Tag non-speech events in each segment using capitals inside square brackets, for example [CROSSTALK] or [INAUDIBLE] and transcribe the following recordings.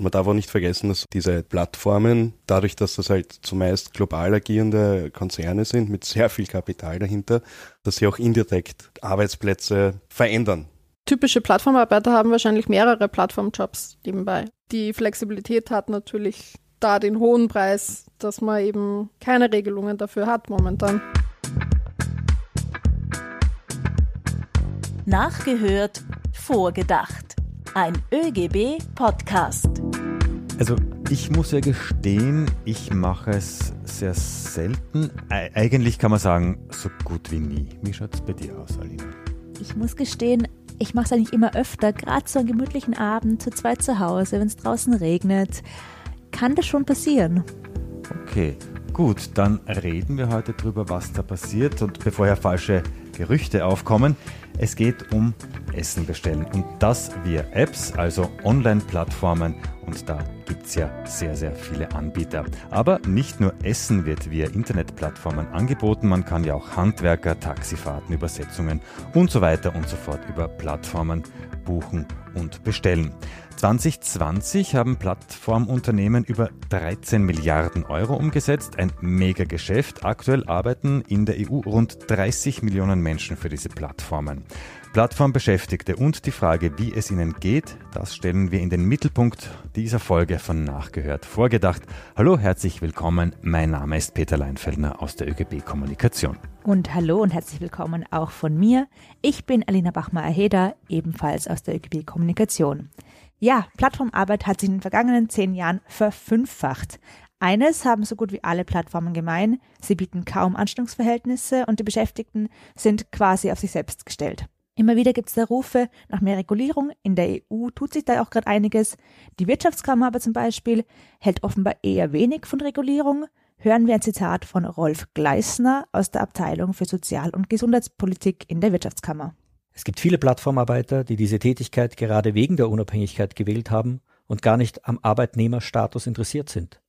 Und man darf auch nicht vergessen, dass diese Plattformen, dadurch, dass das halt zumeist global agierende Konzerne sind, mit sehr viel Kapital dahinter, dass sie auch indirekt Arbeitsplätze verändern. Typische Plattformarbeiter haben wahrscheinlich mehrere Plattformjobs nebenbei. Die Flexibilität hat natürlich da den hohen Preis, dass man eben keine Regelungen dafür hat momentan. Nachgehört, vorgedacht. Ein ÖGB-Podcast. Also ich muss ja gestehen, ich mache es sehr selten. E eigentlich kann man sagen, so gut wie nie. Wie schaut es bei dir aus, Alina? Ich muss gestehen, ich mache es eigentlich immer öfter, gerade so einen gemütlichen Abend zu zweit zu Hause, wenn es draußen regnet. Kann das schon passieren? Okay, gut, dann reden wir heute drüber, was da passiert. Und bevor ja falsche Gerüchte aufkommen, es geht um Essen bestellen und das via Apps, also Online-Plattformen und da gibt es ja sehr, sehr viele Anbieter. Aber nicht nur Essen wird via Internetplattformen angeboten, man kann ja auch Handwerker, Taxifahrten, Übersetzungen und so weiter und so fort über Plattformen buchen und bestellen. 2020 haben Plattformunternehmen über 13 Milliarden Euro umgesetzt, ein Mega-Geschäft. Aktuell arbeiten in der EU rund 30 Millionen Menschen für diese Plattformen. Plattformbeschäftigte und die Frage, wie es ihnen geht, das stellen wir in den Mittelpunkt dieser Folge von Nachgehört vorgedacht. Hallo, herzlich willkommen. Mein Name ist Peter Leinfeldner aus der ÖGB Kommunikation. Und hallo und herzlich willkommen auch von mir. Ich bin Alina Bachmeier-Heder, ebenfalls aus der ÖGB Kommunikation. Ja, Plattformarbeit hat sich in den vergangenen zehn Jahren verfünffacht. Eines haben so gut wie alle Plattformen gemein, sie bieten kaum Anstellungsverhältnisse und die Beschäftigten sind quasi auf sich selbst gestellt. Immer wieder gibt es da Rufe nach mehr Regulierung. In der EU tut sich da auch gerade einiges. Die Wirtschaftskammer aber zum Beispiel hält offenbar eher wenig von Regulierung. Hören wir ein Zitat von Rolf Gleisner aus der Abteilung für Sozial- und Gesundheitspolitik in der Wirtschaftskammer. Es gibt viele Plattformarbeiter, die diese Tätigkeit gerade wegen der Unabhängigkeit gewählt haben und gar nicht am Arbeitnehmerstatus interessiert sind.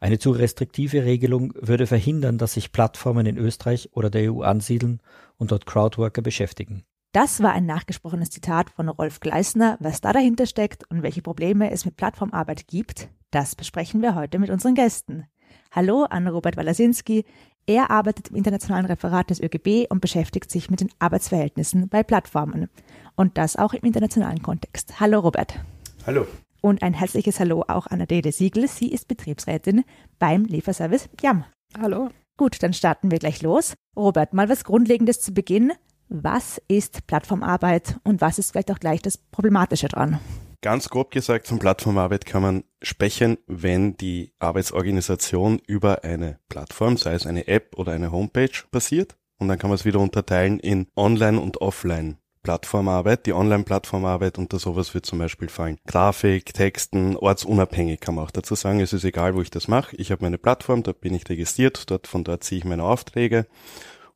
Eine zu restriktive Regelung würde verhindern, dass sich Plattformen in Österreich oder der EU ansiedeln und dort Crowdworker beschäftigen. Das war ein nachgesprochenes Zitat von Rolf Gleisner. Was da dahinter steckt und welche Probleme es mit Plattformarbeit gibt, das besprechen wir heute mit unseren Gästen. Hallo an Robert Walasinski. Er arbeitet im internationalen Referat des ÖGB und beschäftigt sich mit den Arbeitsverhältnissen bei Plattformen. Und das auch im internationalen Kontext. Hallo Robert. Hallo. Und ein herzliches Hallo auch an Adele Siegel. Sie ist Betriebsrätin beim Lieferservice Jam. Hallo. Gut, dann starten wir gleich los. Robert, mal was Grundlegendes zu Beginn. Was ist Plattformarbeit und was ist vielleicht auch gleich das Problematische dran? Ganz grob gesagt, von Plattformarbeit kann man sprechen, wenn die Arbeitsorganisation über eine Plattform, sei es eine App oder eine Homepage, passiert. Und dann kann man es wieder unterteilen in Online- und Offline. Plattformarbeit, die Online-Plattformarbeit unter sowas wird zum Beispiel fallen. Grafik, Texten, ortsunabhängig kann man auch dazu sagen. Es ist egal, wo ich das mache. Ich habe meine Plattform, dort bin ich registriert, dort, von dort ziehe ich meine Aufträge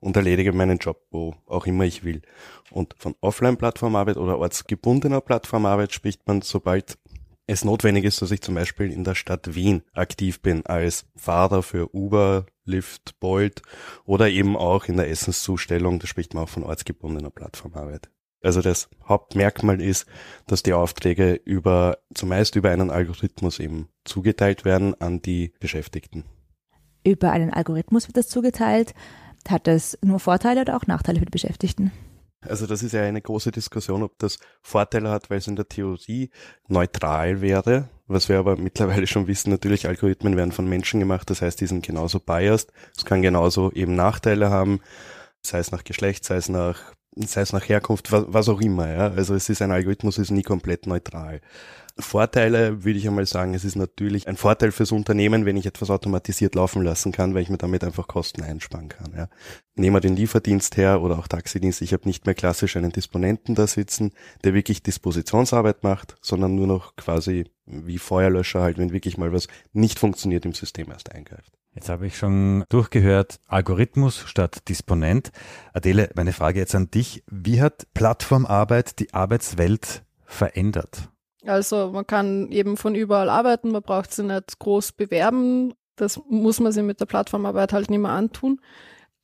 und erledige meinen Job, wo auch immer ich will. Und von Offline-Plattformarbeit oder ortsgebundener Plattformarbeit spricht man, sobald es notwendig ist, dass ich zum Beispiel in der Stadt Wien aktiv bin als Fahrer für Uber, Lyft, Bolt oder eben auch in der Essenszustellung, da spricht man auch von ortsgebundener Plattformarbeit. Also das Hauptmerkmal ist, dass die Aufträge über, zumeist über einen Algorithmus eben zugeteilt werden an die Beschäftigten. Über einen Algorithmus wird das zugeteilt. Hat das nur Vorteile oder auch Nachteile für die Beschäftigten? Also das ist ja eine große Diskussion, ob das Vorteile hat, weil es in der Theorie neutral wäre. Was wir aber mittlerweile schon wissen, natürlich Algorithmen werden von Menschen gemacht, das heißt, die sind genauso biased. Es kann genauso eben Nachteile haben, sei es nach Geschlecht, sei es nach, sei es nach Herkunft, was, auch immer. Ja? Also es ist ein Algorithmus, ist nie komplett neutral. Vorteile würde ich einmal sagen, es ist natürlich ein Vorteil fürs Unternehmen, wenn ich etwas automatisiert laufen lassen kann, weil ich mir damit einfach Kosten einsparen kann. Ja. Nehmen wir den Lieferdienst her oder auch Taxidienst. Ich habe nicht mehr klassisch einen Disponenten da sitzen, der wirklich Dispositionsarbeit macht, sondern nur noch quasi wie Feuerlöscher halt, wenn wirklich mal was nicht funktioniert im System erst eingreift. Jetzt habe ich schon durchgehört, Algorithmus statt Disponent. Adele, meine Frage jetzt an dich. Wie hat Plattformarbeit die Arbeitswelt verändert? Also man kann eben von überall arbeiten, man braucht sich nicht groß bewerben. Das muss man sich mit der Plattformarbeit halt nicht mehr antun.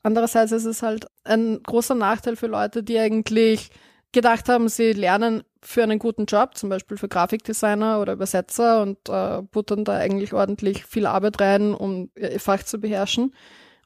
Andererseits ist es halt ein großer Nachteil für Leute, die eigentlich gedacht haben, sie lernen für einen guten Job, zum Beispiel für Grafikdesigner oder Übersetzer und äh, buttern da eigentlich ordentlich viel Arbeit rein, um ihr Fach zu beherrschen.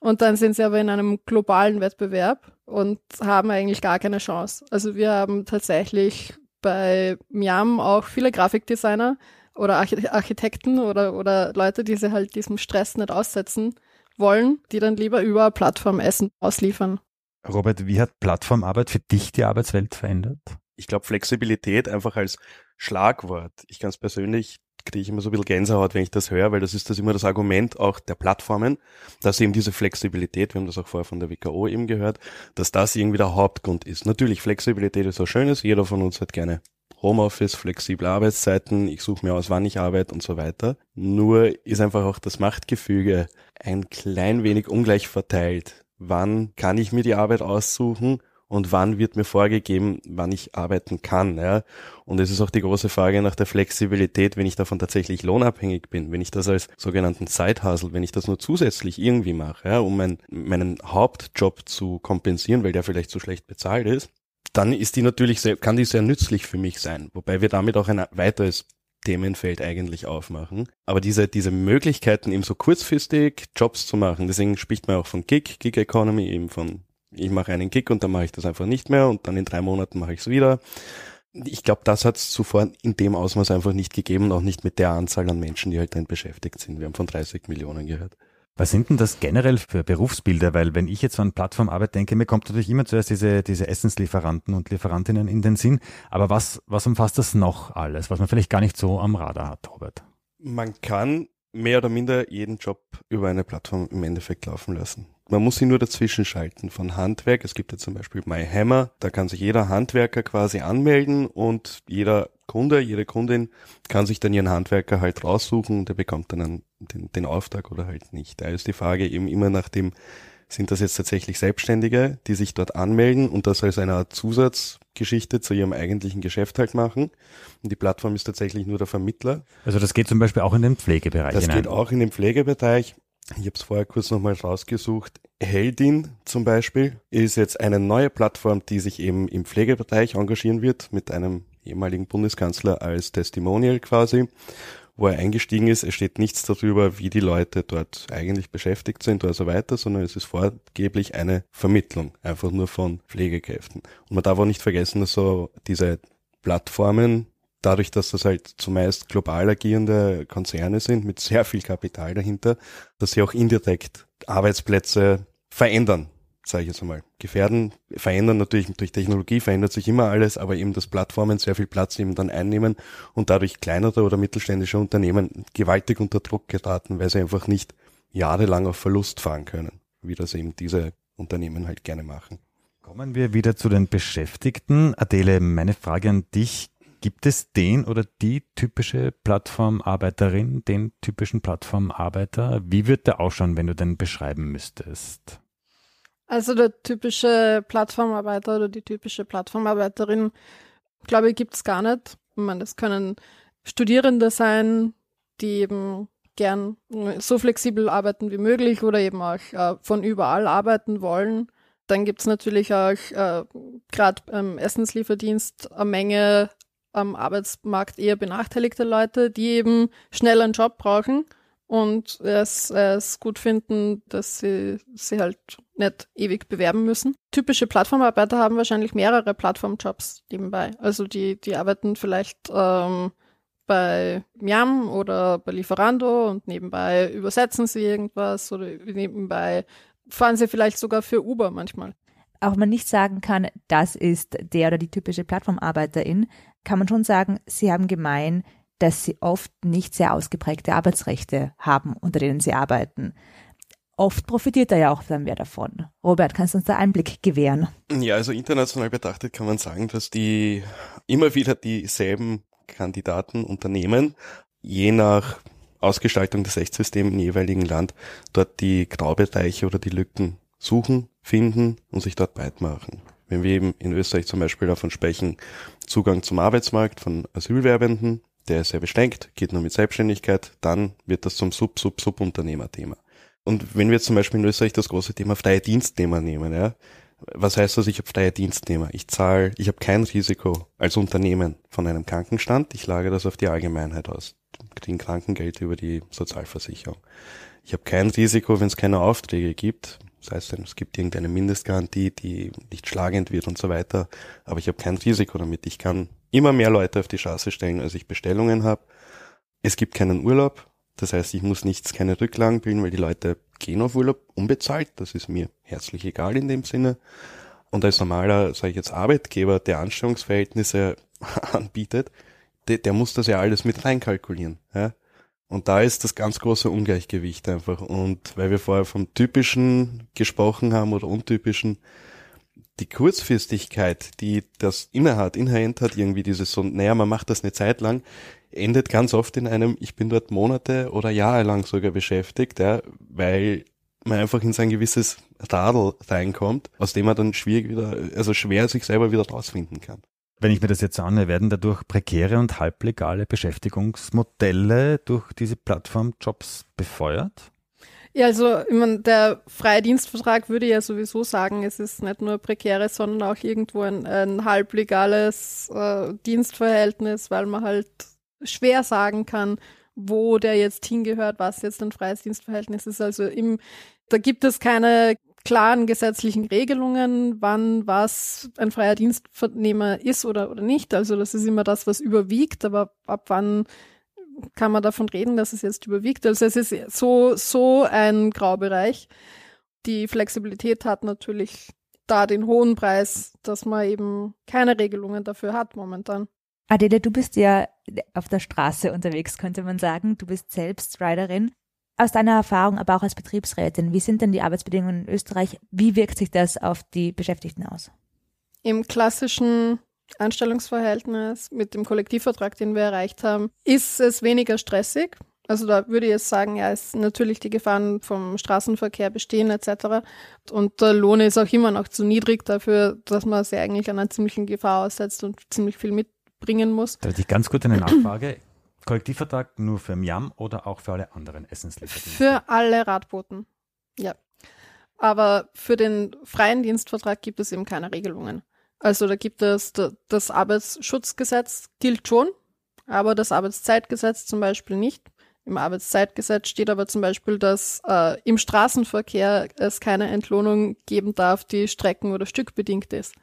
Und dann sind sie aber in einem globalen Wettbewerb und haben eigentlich gar keine Chance. Also wir haben tatsächlich bei Miam auch viele Grafikdesigner oder Architekten oder, oder Leute, die sie halt diesem Stress nicht aussetzen wollen, die dann lieber über Plattform Essen ausliefern. Robert, wie hat Plattformarbeit für dich die Arbeitswelt verändert? Ich glaube, Flexibilität einfach als Schlagwort. Ich ganz persönlich kriege ich immer so ein bisschen Gänsehaut, wenn ich das höre, weil das ist das immer das Argument auch der Plattformen, dass eben diese Flexibilität, wir haben das auch vorher von der WKO eben gehört, dass das irgendwie der Hauptgrund ist. Natürlich, Flexibilität ist was Schönes, jeder von uns hat gerne Homeoffice, flexible Arbeitszeiten, ich suche mir aus, wann ich arbeite und so weiter. Nur ist einfach auch das Machtgefüge ein klein wenig ungleich verteilt. Wann kann ich mir die Arbeit aussuchen und wann wird mir vorgegeben, wann ich arbeiten kann. Ja? Und es ist auch die große Frage nach der Flexibilität, wenn ich davon tatsächlich lohnabhängig bin, wenn ich das als sogenannten Side-Hustle, wenn ich das nur zusätzlich irgendwie mache, ja, um mein, meinen Hauptjob zu kompensieren, weil der vielleicht zu schlecht bezahlt ist, dann ist die natürlich sehr, kann die sehr nützlich für mich sein, wobei wir damit auch ein weiteres Themenfeld eigentlich aufmachen. Aber diese, diese Möglichkeiten, eben so kurzfristig Jobs zu machen, deswegen spricht man auch von Gig, Gig Economy, eben von ich mache einen Kick und dann mache ich das einfach nicht mehr und dann in drei Monaten mache ich es wieder. Ich glaube, das hat es zuvor in dem Ausmaß einfach nicht gegeben, auch nicht mit der Anzahl an Menschen, die halt drin beschäftigt sind. Wir haben von 30 Millionen gehört. Was sind denn das generell für Berufsbilder? Weil wenn ich jetzt an Plattformarbeit denke, mir kommt natürlich immer zuerst diese, diese Essenslieferanten und Lieferantinnen in den Sinn. Aber was, was umfasst das noch alles, was man vielleicht gar nicht so am Radar hat, Robert? Man kann mehr oder minder jeden Job über eine Plattform im Endeffekt laufen lassen. Man muss sie nur dazwischen schalten von Handwerk. Es gibt ja zum Beispiel MyHammer. Da kann sich jeder Handwerker quasi anmelden und jeder Kunde, jede Kundin kann sich dann ihren Handwerker halt raussuchen der bekommt dann den, den Auftrag oder halt nicht. Da ist die Frage eben immer nach dem, sind das jetzt tatsächlich Selbstständige, die sich dort anmelden und das als eine Art Zusatzgeschichte zu ihrem eigentlichen Geschäft halt machen. Und die Plattform ist tatsächlich nur der Vermittler. Also das geht zum Beispiel auch in den Pflegebereich Das hinein. geht auch in den Pflegebereich. Ich habe es vorher kurz nochmal rausgesucht. Heldin zum Beispiel ist jetzt eine neue Plattform, die sich eben im Pflegebereich engagieren wird, mit einem ehemaligen Bundeskanzler als Testimonial quasi, wo er eingestiegen ist. Es steht nichts darüber, wie die Leute dort eigentlich beschäftigt sind oder so weiter, sondern es ist vorgeblich eine Vermittlung, einfach nur von Pflegekräften. Und man darf auch nicht vergessen, dass so diese Plattformen dadurch, dass das halt zumeist global agierende Konzerne sind mit sehr viel Kapital dahinter, dass sie auch indirekt Arbeitsplätze verändern, sage ich jetzt einmal. Gefährden, verändern natürlich durch Technologie, verändert sich immer alles, aber eben, dass Plattformen sehr viel Platz eben dann einnehmen und dadurch kleinere oder mittelständische Unternehmen gewaltig unter Druck geraten, weil sie einfach nicht jahrelang auf Verlust fahren können, wie das eben diese Unternehmen halt gerne machen. Kommen wir wieder zu den Beschäftigten. Adele, meine Frage an dich. Gibt es den oder die typische Plattformarbeiterin, den typischen Plattformarbeiter? Wie wird der ausschauen, wenn du den beschreiben müsstest? Also der typische Plattformarbeiter oder die typische Plattformarbeiterin, glaube ich, gibt es gar nicht. Ich meine, das können Studierende sein, die eben gern so flexibel arbeiten wie möglich oder eben auch äh, von überall arbeiten wollen. Dann gibt es natürlich auch äh, gerade beim Essenslieferdienst eine Menge am Arbeitsmarkt eher benachteiligte Leute, die eben schnell einen Job brauchen und es, es gut finden, dass sie sie halt nicht ewig bewerben müssen. Typische Plattformarbeiter haben wahrscheinlich mehrere Plattformjobs nebenbei. Also die, die arbeiten vielleicht ähm, bei Miam oder bei Lieferando und nebenbei übersetzen sie irgendwas oder nebenbei fahren sie vielleicht sogar für Uber manchmal. Auch wenn man nicht sagen kann, das ist der oder die typische Plattformarbeiterin, kann man schon sagen, sie haben gemein, dass sie oft nicht sehr ausgeprägte Arbeitsrechte haben, unter denen sie arbeiten. Oft profitiert er ja auch dann mehr davon. Robert, kannst du uns da Einblick gewähren? Ja, also international betrachtet kann man sagen, dass die immer wieder dieselben Kandidaten unternehmen, je nach Ausgestaltung des Rechtssystems im jeweiligen Land, dort die Graubereiche oder die Lücken suchen, finden und sich dort breit machen. Wenn wir eben in Österreich zum Beispiel davon sprechen, Zugang zum Arbeitsmarkt von Asylwerbenden, der ist sehr beschränkt, geht nur mit Selbstständigkeit, dann wird das zum Sub-Sub-Sub-Unternehmerthema. Und wenn wir jetzt zum Beispiel in Österreich das große Thema freie Dienstnehmer nehmen, ja, Was heißt das? Ich habe freie Dienstnehmer. Ich zahle, ich habe kein Risiko als Unternehmen von einem Krankenstand. Ich lage das auf die Allgemeinheit aus. Kriegen Krankengeld über die Sozialversicherung. Ich habe kein Risiko, wenn es keine Aufträge gibt. Das heißt, es gibt irgendeine Mindestgarantie, die nicht schlagend wird und so weiter. Aber ich habe kein Risiko damit. Ich kann immer mehr Leute auf die Straße stellen, als ich Bestellungen habe. Es gibt keinen Urlaub. Das heißt, ich muss nichts, keine Rücklagen bilden, weil die Leute gehen auf Urlaub unbezahlt. Das ist mir herzlich egal in dem Sinne. Und als normaler, sage ich jetzt, Arbeitgeber, der Anstellungsverhältnisse [LAUGHS] anbietet, der, der muss das ja alles mit reinkalkulieren. Ja? Und da ist das ganz große Ungleichgewicht einfach. Und weil wir vorher vom typischen gesprochen haben oder untypischen, die Kurzfristigkeit, die das innehat, inhärent hat, irgendwie dieses so, naja, man macht das eine Zeit lang, endet ganz oft in einem, ich bin dort Monate oder Jahre lang sogar beschäftigt, ja, weil man einfach in sein gewisses Radl reinkommt, aus dem man dann schwierig wieder, also schwer sich selber wieder rausfinden kann. Wenn ich mir das jetzt anhöre, werden dadurch prekäre und halblegale Beschäftigungsmodelle durch diese Plattformjobs befeuert? Ja, also ich meine, der freie Dienstvertrag würde ja sowieso sagen, es ist nicht nur prekäres, sondern auch irgendwo ein, ein halblegales äh, Dienstverhältnis, weil man halt schwer sagen kann, wo der jetzt hingehört, was jetzt ein freies Dienstverhältnis ist. Also im, da gibt es keine klaren gesetzlichen Regelungen, wann was ein freier Dienstnehmer ist oder, oder nicht. Also das ist immer das, was überwiegt, aber ab wann kann man davon reden, dass es jetzt überwiegt. Also es ist so, so ein Graubereich. Die Flexibilität hat natürlich da den hohen Preis, dass man eben keine Regelungen dafür hat momentan. Adele, du bist ja auf der Straße unterwegs, könnte man sagen. Du bist selbst Riderin. Aus deiner Erfahrung, aber auch als Betriebsrätin, wie sind denn die Arbeitsbedingungen in Österreich? Wie wirkt sich das auf die Beschäftigten aus? Im klassischen Anstellungsverhältnis mit dem Kollektivvertrag, den wir erreicht haben, ist es weniger stressig. Also da würde ich jetzt sagen, ja, es natürlich die Gefahren vom Straßenverkehr bestehen etc. Und der Lohn ist auch immer noch zu niedrig dafür, dass man sich eigentlich einer ziemlichen Gefahr aussetzt und ziemlich viel mit bringen muss. Da hätte ich ganz gut eine Nachfrage. [CLEARS THROAT] Kollektivvertrag nur für Miam oder auch für alle anderen Essenslieferdienste? Für alle Radboten, ja. Aber für den freien Dienstvertrag gibt es eben keine Regelungen. Also da gibt es das Arbeitsschutzgesetz gilt schon, aber das Arbeitszeitgesetz zum Beispiel nicht. Im Arbeitszeitgesetz steht aber zum Beispiel, dass äh, im Straßenverkehr es keine Entlohnung geben darf, die strecken- oder stückbedingt ist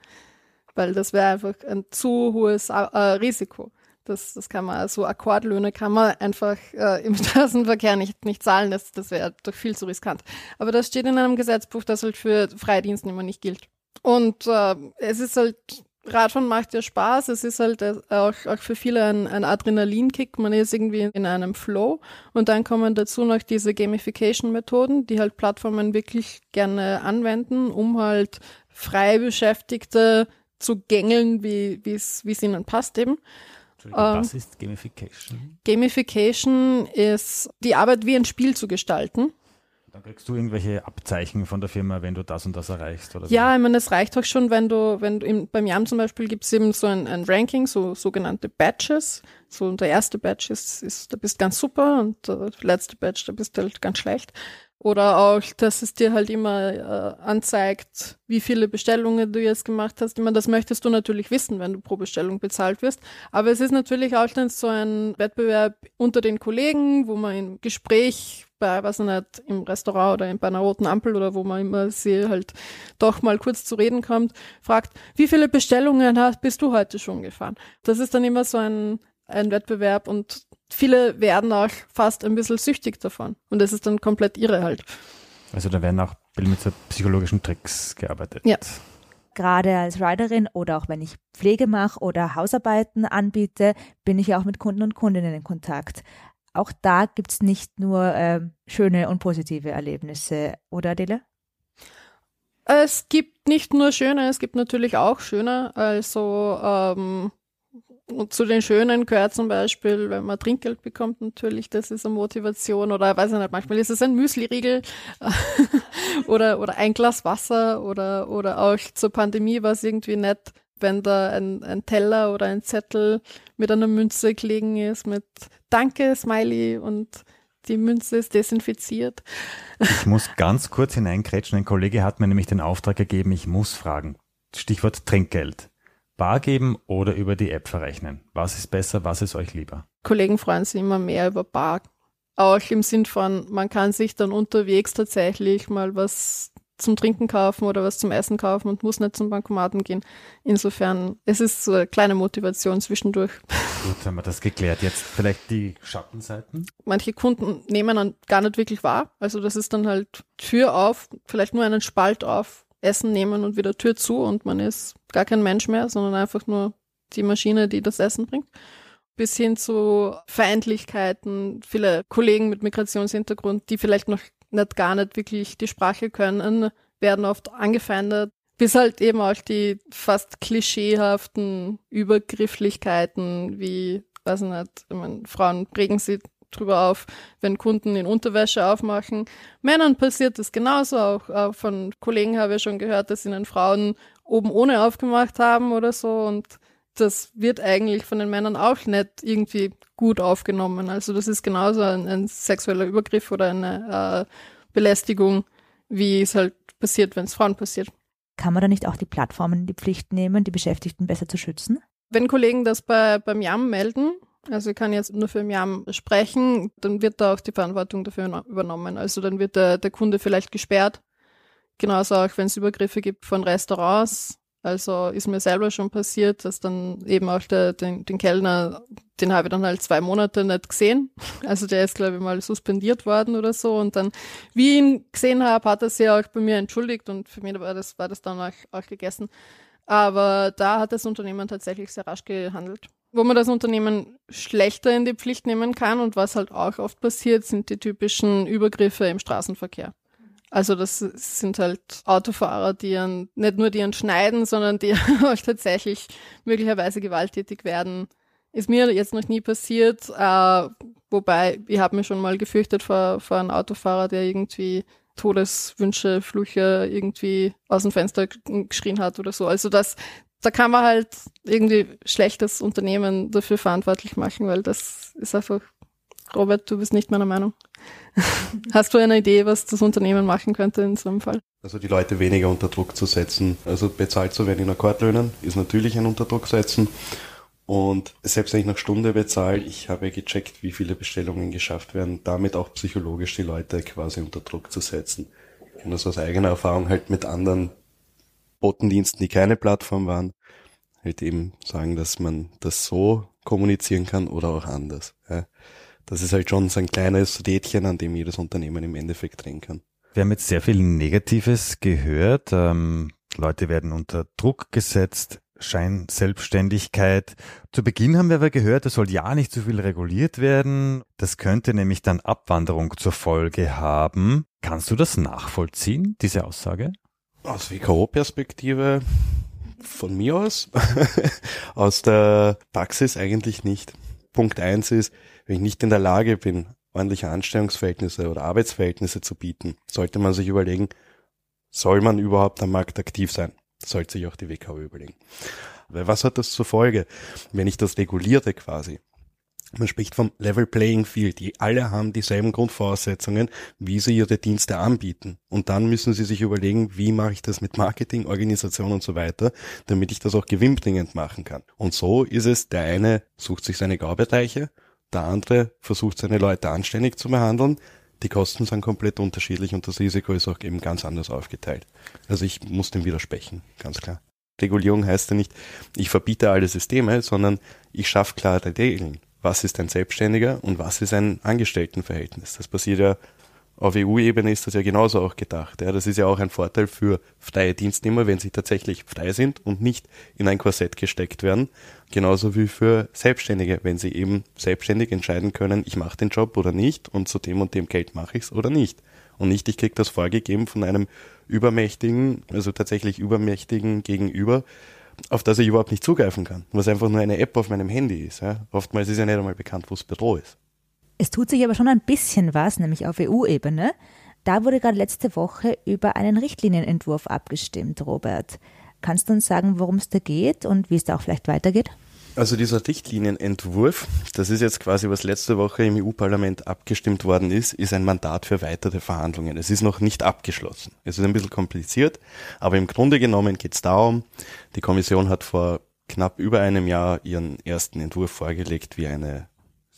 weil das wäre einfach ein zu hohes äh, Risiko. Das, das kann man, so Akkordlöhne kann man einfach äh, im [LAUGHS] Straßenverkehr nicht, nicht zahlen, das, das wäre doch viel zu riskant. Aber das steht in einem Gesetzbuch, das halt für Freidienstnehmer nicht gilt. Und äh, es ist halt, Radfahren macht ja Spaß, es ist halt auch, auch für viele ein, ein Adrenalinkick, man ist irgendwie in einem Flow und dann kommen dazu noch diese Gamification-Methoden, die halt Plattformen wirklich gerne anwenden, um halt frei Beschäftigte zu gängeln, wie es ihnen passt eben. was ähm, ist Gamification? Gamification ist die Arbeit wie ein Spiel zu gestalten. Dann kriegst du irgendwelche Abzeichen von der Firma, wenn du das und das erreichst, oder? Ja, ich meine, es reicht auch schon, wenn du, wenn du im, beim YAM zum Beispiel gibt es eben so ein, ein, Ranking, so sogenannte Batches. So der erste Batch ist, ist da bist ganz super und der letzte Batch, da bist du halt ganz schlecht. Oder auch, dass es dir halt immer äh, anzeigt, wie viele Bestellungen du jetzt gemacht hast. Ich meine, das möchtest du natürlich wissen, wenn du pro Bestellung bezahlt wirst. Aber es ist natürlich auch dann so ein Wettbewerb unter den Kollegen, wo man im Gespräch bei, was nicht, im Restaurant oder bei einer roten Ampel oder wo man immer sie halt doch mal kurz zu reden kommt, fragt, wie viele Bestellungen hast, bist du heute schon gefahren? Das ist dann immer so ein, ein Wettbewerb und viele werden auch fast ein bisschen süchtig davon. Und das ist dann komplett irre halt. Also da werden auch mit so psychologischen Tricks gearbeitet. Ja. Gerade als Riderin oder auch wenn ich Pflege mache oder Hausarbeiten anbiete, bin ich ja auch mit Kunden und Kundinnen in Kontakt. Auch da gibt es nicht nur äh, schöne und positive Erlebnisse, oder Adele? Es gibt nicht nur schöne, es gibt natürlich auch schöne. Also ähm, zu den Schönen gehört zum Beispiel, wenn man Trinkgeld bekommt, natürlich, das ist eine Motivation oder weiß ich nicht, manchmal ist es ein Müsli-Riegel [LAUGHS] oder, oder ein Glas Wasser oder, oder auch zur Pandemie war es irgendwie nett, wenn da ein, ein Teller oder ein Zettel mit einer Münze gelegen ist mit Danke, Smiley und die Münze ist desinfiziert. Ich muss ganz kurz hineingrätschen. Ein Kollege hat mir nämlich den Auftrag gegeben, ich muss fragen. Stichwort Trinkgeld. Bar geben oder über die App verrechnen? Was ist besser, was ist euch lieber? Kollegen freuen sich immer mehr über Bar. Auch im Sinn von, man kann sich dann unterwegs tatsächlich mal was zum Trinken kaufen oder was zum Essen kaufen und muss nicht zum Bankomaten gehen. Insofern, es ist so eine kleine Motivation zwischendurch. Gut, haben wir das geklärt. Jetzt vielleicht die Schattenseiten. Manche Kunden nehmen dann gar nicht wirklich wahr. Also das ist dann halt Tür auf, vielleicht nur einen Spalt auf, Essen nehmen und wieder Tür zu und man ist gar kein Mensch mehr, sondern einfach nur die Maschine, die das Essen bringt. Bis hin zu Feindlichkeiten, viele Kollegen mit Migrationshintergrund, die vielleicht noch nicht gar nicht wirklich die Sprache können, werden oft angefeindet. Bis halt eben auch die fast klischeehaften Übergrifflichkeiten wie, weiß ich nicht, ich meine, Frauen regen sich drüber auf, wenn Kunden in Unterwäsche aufmachen. Männern passiert das genauso. Auch, auch von Kollegen habe ich schon gehört, dass ihnen Frauen oben ohne aufgemacht haben oder so. Und das wird eigentlich von den Männern auch nicht irgendwie gut aufgenommen. Also das ist genauso ein, ein sexueller Übergriff oder eine äh, Belästigung, wie es halt passiert, wenn es Frauen passiert. Kann man da nicht auch die Plattformen in die Pflicht nehmen, die Beschäftigten besser zu schützen? Wenn Kollegen das bei, beim JAM melden, also ich kann jetzt nur für JAM sprechen, dann wird da auch die Verantwortung dafür übernommen. Also dann wird der, der Kunde vielleicht gesperrt. Genauso auch, wenn es Übergriffe gibt von Restaurants, also ist mir selber schon passiert, dass dann eben auch der, den, den Kellner, den habe ich dann halt zwei Monate nicht gesehen. Also der ist, glaube ich, mal suspendiert worden oder so. Und dann, wie ich ihn gesehen habe, hat er sich auch bei mir entschuldigt und für mich war das, war das dann auch, auch gegessen. Aber da hat das Unternehmen tatsächlich sehr rasch gehandelt. Wo man das Unternehmen schlechter in die Pflicht nehmen kann und was halt auch oft passiert, sind die typischen Übergriffe im Straßenverkehr. Also das sind halt Autofahrer, die ihren, nicht nur die ihren schneiden, sondern die [LAUGHS] auch tatsächlich möglicherweise gewalttätig werden. Ist mir jetzt noch nie passiert, äh, wobei ich habe mir schon mal gefürchtet vor, vor einem Autofahrer, der irgendwie Todeswünsche, Flüche irgendwie aus dem Fenster geschrien hat oder so. Also das, da kann man halt irgendwie schlechtes Unternehmen dafür verantwortlich machen, weil das ist einfach, Robert, du bist nicht meiner Meinung. [LAUGHS] Hast du eine Idee, was das Unternehmen machen könnte in so einem Fall? Also die Leute weniger unter Druck zu setzen. Also bezahlt zu werden in Akkordlöhnen ist natürlich ein Unterdruck setzen. Und selbst wenn ich nach Stunde bezahle, ich habe gecheckt, wie viele Bestellungen geschafft werden, damit auch psychologisch die Leute quasi unter Druck zu setzen. Ich kann das aus eigener Erfahrung halt mit anderen Botendiensten, die keine Plattform waren, halt eben sagen, dass man das so kommunizieren kann oder auch anders. Ja das ist halt schon so ein kleines Rädchen, an dem jedes Unternehmen im Endeffekt drehen kann. Wir haben jetzt sehr viel Negatives gehört. Ähm, Leute werden unter Druck gesetzt, Scheinselbstständigkeit. Zu Beginn haben wir aber gehört, es soll ja nicht zu viel reguliert werden. Das könnte nämlich dann Abwanderung zur Folge haben. Kannst du das nachvollziehen, diese Aussage? Aus WKO-Perspektive von mir aus, [LAUGHS] aus der Praxis eigentlich nicht. Punkt eins ist, wenn ich nicht in der Lage bin, ordentliche Anstellungsverhältnisse oder Arbeitsverhältnisse zu bieten, sollte man sich überlegen, soll man überhaupt am Markt aktiv sein? sollte sich auch die WKO überlegen. Weil was hat das zur Folge, wenn ich das regulierte quasi? Man spricht vom Level Playing Field. Die alle haben dieselben Grundvoraussetzungen, wie sie ihre Dienste anbieten. Und dann müssen sie sich überlegen, wie mache ich das mit Marketing, Organisation und so weiter, damit ich das auch gewinnbringend machen kann. Und so ist es, der eine sucht sich seine Graubereiche der andere versucht seine Leute anständig zu behandeln. Die Kosten sind komplett unterschiedlich und das Risiko ist auch eben ganz anders aufgeteilt. Also ich muss dem widersprechen, ganz klar. Regulierung heißt ja nicht, ich verbiete alle Systeme, sondern ich schaffe klare Regeln. Was ist ein Selbstständiger und was ist ein Angestelltenverhältnis? Das passiert ja auf EU-Ebene ist das ja genauso auch gedacht. Ja, das ist ja auch ein Vorteil für freie Dienstnehmer, wenn sie tatsächlich frei sind und nicht in ein Korsett gesteckt werden. Genauso wie für Selbstständige, wenn sie eben selbstständig entscheiden können, ich mache den Job oder nicht und zu dem und dem Geld mache ich es oder nicht. Und nicht, ich krieg das vorgegeben von einem übermächtigen, also tatsächlich übermächtigen Gegenüber, auf das ich überhaupt nicht zugreifen kann. Was einfach nur eine App auf meinem Handy ist. Ja. Oftmals ist ja nicht einmal bekannt, wo das Büro ist. Es tut sich aber schon ein bisschen was, nämlich auf EU-Ebene. Da wurde gerade letzte Woche über einen Richtlinienentwurf abgestimmt, Robert. Kannst du uns sagen, worum es da geht und wie es da auch vielleicht weitergeht? Also dieser Richtlinienentwurf, das ist jetzt quasi, was letzte Woche im EU-Parlament abgestimmt worden ist, ist ein Mandat für weitere Verhandlungen. Es ist noch nicht abgeschlossen. Es ist ein bisschen kompliziert, aber im Grunde genommen geht es darum, die Kommission hat vor knapp über einem Jahr ihren ersten Entwurf vorgelegt, wie eine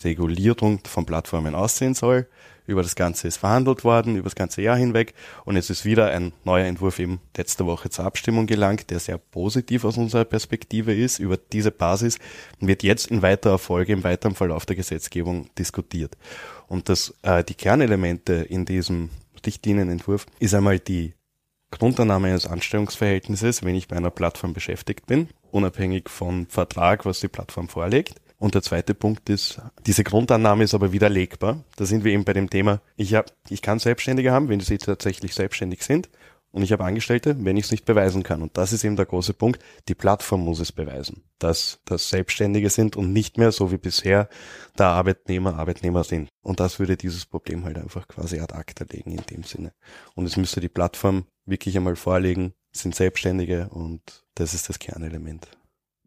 Regulierung von Plattformen aussehen soll. Über das Ganze ist verhandelt worden, über das ganze Jahr hinweg. Und es ist wieder ein neuer Entwurf eben letzte Woche zur Abstimmung gelangt, der sehr positiv aus unserer Perspektive ist. Über diese Basis wird jetzt in weiterer Folge, im weiteren Verlauf der Gesetzgebung diskutiert. Und das, äh, die Kernelemente in diesem Richtlinienentwurf ist einmal die Grundannahme eines Anstellungsverhältnisses, wenn ich bei einer Plattform beschäftigt bin, unabhängig vom Vertrag, was die Plattform vorlegt. Und der zweite Punkt ist, diese Grundannahme ist aber widerlegbar. Da sind wir eben bei dem Thema, ich, hab, ich kann Selbstständige haben, wenn sie tatsächlich selbstständig sind. Und ich habe Angestellte, wenn ich es nicht beweisen kann. Und das ist eben der große Punkt. Die Plattform muss es beweisen, dass das Selbstständige sind und nicht mehr so wie bisher der Arbeitnehmer Arbeitnehmer sind. Und das würde dieses Problem halt einfach quasi ad acta legen in dem Sinne. Und es müsste die Plattform wirklich einmal vorlegen, sind Selbstständige und das ist das Kernelement.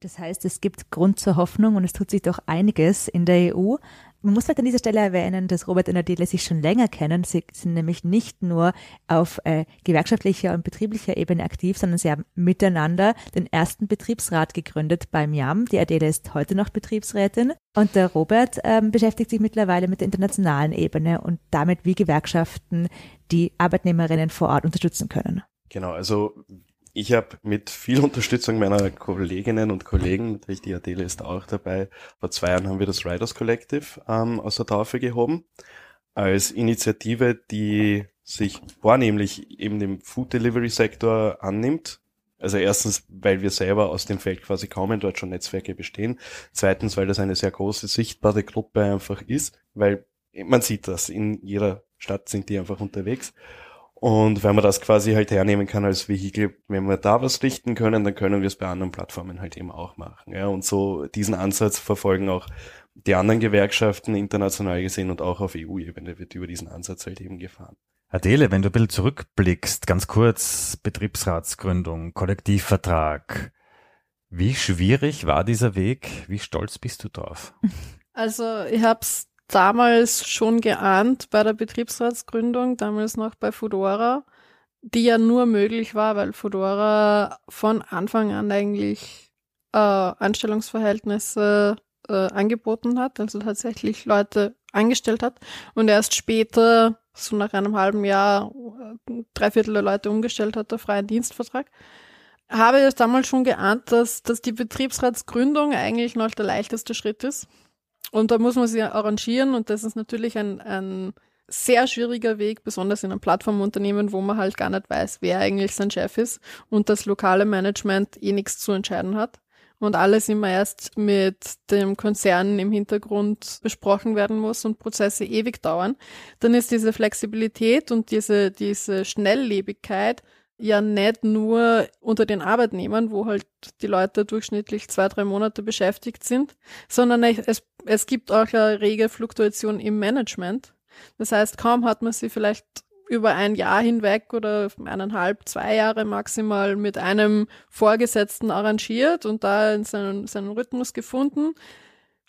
Das heißt, es gibt Grund zur Hoffnung und es tut sich doch einiges in der EU. Man muss halt an dieser Stelle erwähnen, dass Robert und Adele sich schon länger kennen. Sie sind nämlich nicht nur auf äh, gewerkschaftlicher und betrieblicher Ebene aktiv, sondern sie haben miteinander den ersten Betriebsrat gegründet beim JAM. Die Adele ist heute noch Betriebsrätin und der Robert ähm, beschäftigt sich mittlerweile mit der internationalen Ebene und damit, wie Gewerkschaften die Arbeitnehmerinnen vor Ort unterstützen können. Genau, also ich habe mit viel Unterstützung meiner Kolleginnen und Kollegen, natürlich die Adele ist auch dabei, vor zwei Jahren haben wir das Riders Collective ähm, aus der Taufe gehoben, als Initiative, die sich vornehmlich eben dem Food Delivery Sektor annimmt. Also erstens, weil wir selber aus dem Feld quasi kommen, dort schon Netzwerke bestehen. Zweitens, weil das eine sehr große, sichtbare Gruppe einfach ist, weil man sieht das, in jeder Stadt sind die einfach unterwegs. Und wenn man das quasi halt hernehmen kann als Vehikel, wenn wir da was richten können, dann können wir es bei anderen Plattformen halt eben auch machen. Ja, und so diesen Ansatz verfolgen auch die anderen Gewerkschaften international gesehen und auch auf EU-Ebene wird über diesen Ansatz halt eben gefahren. Adele, wenn du ein bisschen zurückblickst, ganz kurz, Betriebsratsgründung, Kollektivvertrag. Wie schwierig war dieser Weg? Wie stolz bist du drauf? Also ich habe es damals schon geahnt bei der Betriebsratsgründung, damals noch bei Fudora, die ja nur möglich war, weil Fudora von Anfang an eigentlich äh, Anstellungsverhältnisse äh, angeboten hat, also tatsächlich Leute angestellt hat und erst später, so nach einem halben Jahr, äh, drei Viertel der Leute umgestellt hat, der freien Dienstvertrag. Habe ich damals schon geahnt, dass, dass die Betriebsratsgründung eigentlich noch der leichteste Schritt ist und da muss man sich arrangieren und das ist natürlich ein, ein sehr schwieriger Weg, besonders in einem Plattformunternehmen, wo man halt gar nicht weiß, wer eigentlich sein Chef ist und das lokale Management eh nichts zu entscheiden hat. Und alles immer erst mit dem Konzern im Hintergrund besprochen werden muss und Prozesse ewig dauern. Dann ist diese Flexibilität und diese, diese Schnelllebigkeit ja nicht nur unter den Arbeitnehmern, wo halt die Leute durchschnittlich zwei, drei Monate beschäftigt sind, sondern es, es gibt auch eine rege Fluktuation im Management. Das heißt, kaum hat man sie vielleicht über ein Jahr hinweg oder eineinhalb, zwei Jahre maximal mit einem Vorgesetzten arrangiert und da in seinen, seinen Rhythmus gefunden,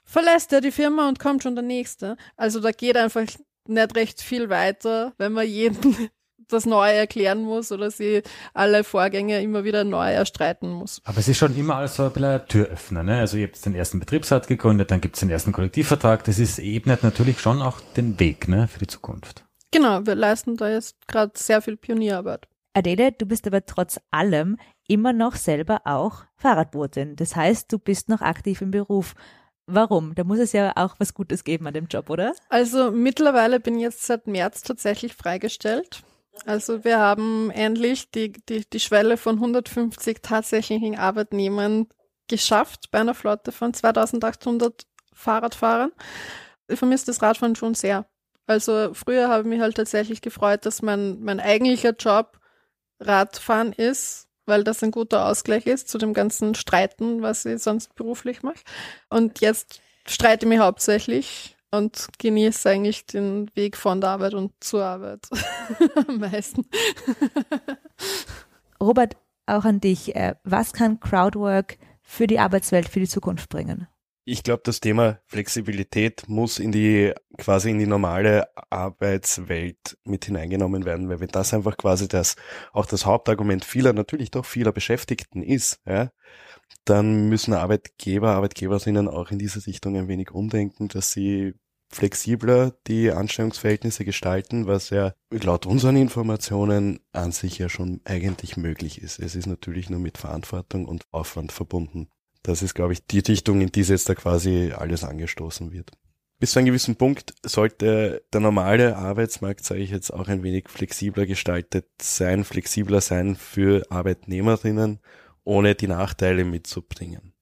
verlässt er die Firma und kommt schon der nächste. Also da geht einfach nicht recht viel weiter, wenn man jeden das neu erklären muss oder sie alle Vorgänge immer wieder neu erstreiten muss. Aber es ist schon immer alles so ein bisschen ein Türöffner. Ne? Also ihr habt den ersten Betriebsrat gegründet, dann gibt es den ersten Kollektivvertrag. Das ist ebnet natürlich schon auch den Weg ne, für die Zukunft. Genau, wir leisten da jetzt gerade sehr viel Pionierarbeit. Adele, du bist aber trotz allem immer noch selber auch Fahrradbootin. Das heißt, du bist noch aktiv im Beruf. Warum? Da muss es ja auch was Gutes geben an dem Job, oder? Also mittlerweile bin ich jetzt seit März tatsächlich freigestellt. Also wir haben endlich die, die, die Schwelle von 150 tatsächlichen Arbeitnehmern geschafft bei einer Flotte von 2800 Fahrradfahrern. Ich vermisse das Radfahren schon sehr. Also früher habe ich mich halt tatsächlich gefreut, dass mein, mein eigentlicher Job Radfahren ist, weil das ein guter Ausgleich ist zu dem ganzen Streiten, was ich sonst beruflich mache. Und jetzt streite ich mich hauptsächlich und genieße eigentlich den Weg von der Arbeit und zur Arbeit [LAUGHS] am meisten. Robert, auch an dich. Äh, was kann Crowdwork für die Arbeitswelt für die Zukunft bringen? Ich glaube, das Thema Flexibilität muss in die quasi in die normale Arbeitswelt mit hineingenommen werden, weil wenn das einfach quasi das auch das Hauptargument vieler, natürlich doch vieler Beschäftigten ist, ja, dann müssen Arbeitgeber, Arbeitgeberinnen auch in diese Richtung ein wenig umdenken, dass sie flexibler die Anstellungsverhältnisse gestalten, was ja laut unseren Informationen an sich ja schon eigentlich möglich ist. Es ist natürlich nur mit Verantwortung und Aufwand verbunden. Das ist, glaube ich, die Richtung, in die jetzt da quasi alles angestoßen wird. Bis zu einem gewissen Punkt sollte der normale Arbeitsmarkt, sage ich jetzt, auch ein wenig flexibler gestaltet sein, flexibler sein für Arbeitnehmerinnen, ohne die Nachteile mitzubringen.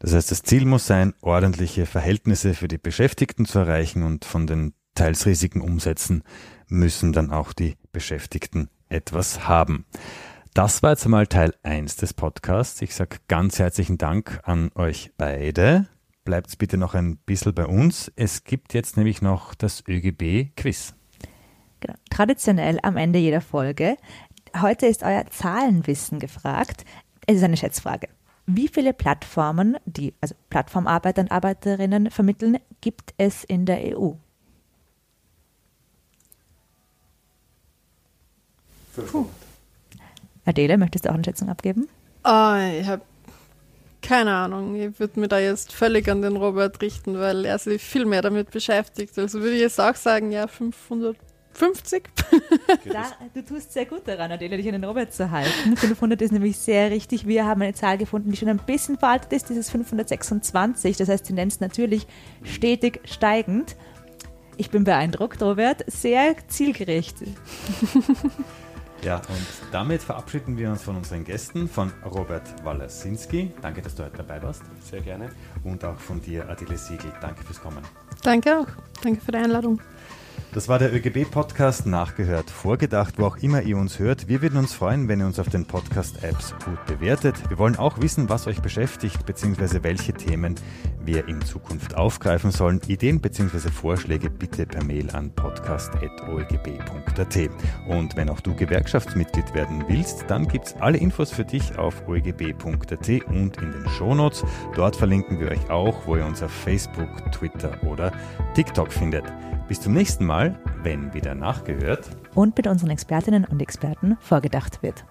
Das heißt, das Ziel muss sein, ordentliche Verhältnisse für die Beschäftigten zu erreichen und von den teils riesigen Umsätzen müssen dann auch die Beschäftigten etwas haben. Das war jetzt einmal Teil 1 des Podcasts. Ich sage ganz herzlichen Dank an euch beide. Bleibt bitte noch ein bisschen bei uns. Es gibt jetzt nämlich noch das ÖGB-Quiz. Genau. Traditionell am Ende jeder Folge. Heute ist euer Zahlenwissen gefragt. Es ist eine Schätzfrage. Wie viele Plattformen, die also Plattformarbeiter und Arbeiterinnen vermitteln, gibt es in der EU? 500. Adele, möchtest du auch eine Schätzung abgeben? Ah, ich habe keine Ahnung. Ich würde mir da jetzt völlig an den Robert richten, weil er sich viel mehr damit beschäftigt. Also würde ich jetzt auch sagen, ja, 550. Da, du tust sehr gut daran, Adele, dich an den Robert zu halten. 500 ist nämlich sehr richtig. Wir haben eine Zahl gefunden, die schon ein bisschen veraltet ist. Das ist 526. Das heißt, Tendenz natürlich stetig steigend. Ich bin beeindruckt, Robert. Sehr zielgerecht. Ja, und damit verabschieden wir uns von unseren Gästen, von Robert Wallersinski. Danke, dass du heute dabei warst. Sehr gerne. Und auch von dir, Adele Siegel. Danke fürs Kommen. Danke auch. Danke für die Einladung. Das war der ÖGB-Podcast Nachgehört, vorgedacht, wo auch immer ihr uns hört. Wir würden uns freuen, wenn ihr uns auf den Podcast-Apps gut bewertet. Wir wollen auch wissen, was euch beschäftigt, beziehungsweise welche Themen wir in Zukunft aufgreifen sollen. Ideen beziehungsweise Vorschläge bitte per Mail an podcast.oegb.at. Und wenn auch du Gewerkschaftsmitglied werden willst, dann gibt's alle Infos für dich auf oegb.at und in den Shownotes. Dort verlinken wir euch auch, wo ihr uns auf Facebook, Twitter oder TikTok findet. Bis zum nächsten Mal, wenn wieder nachgehört Und mit unseren Expertinnen und Experten vorgedacht wird.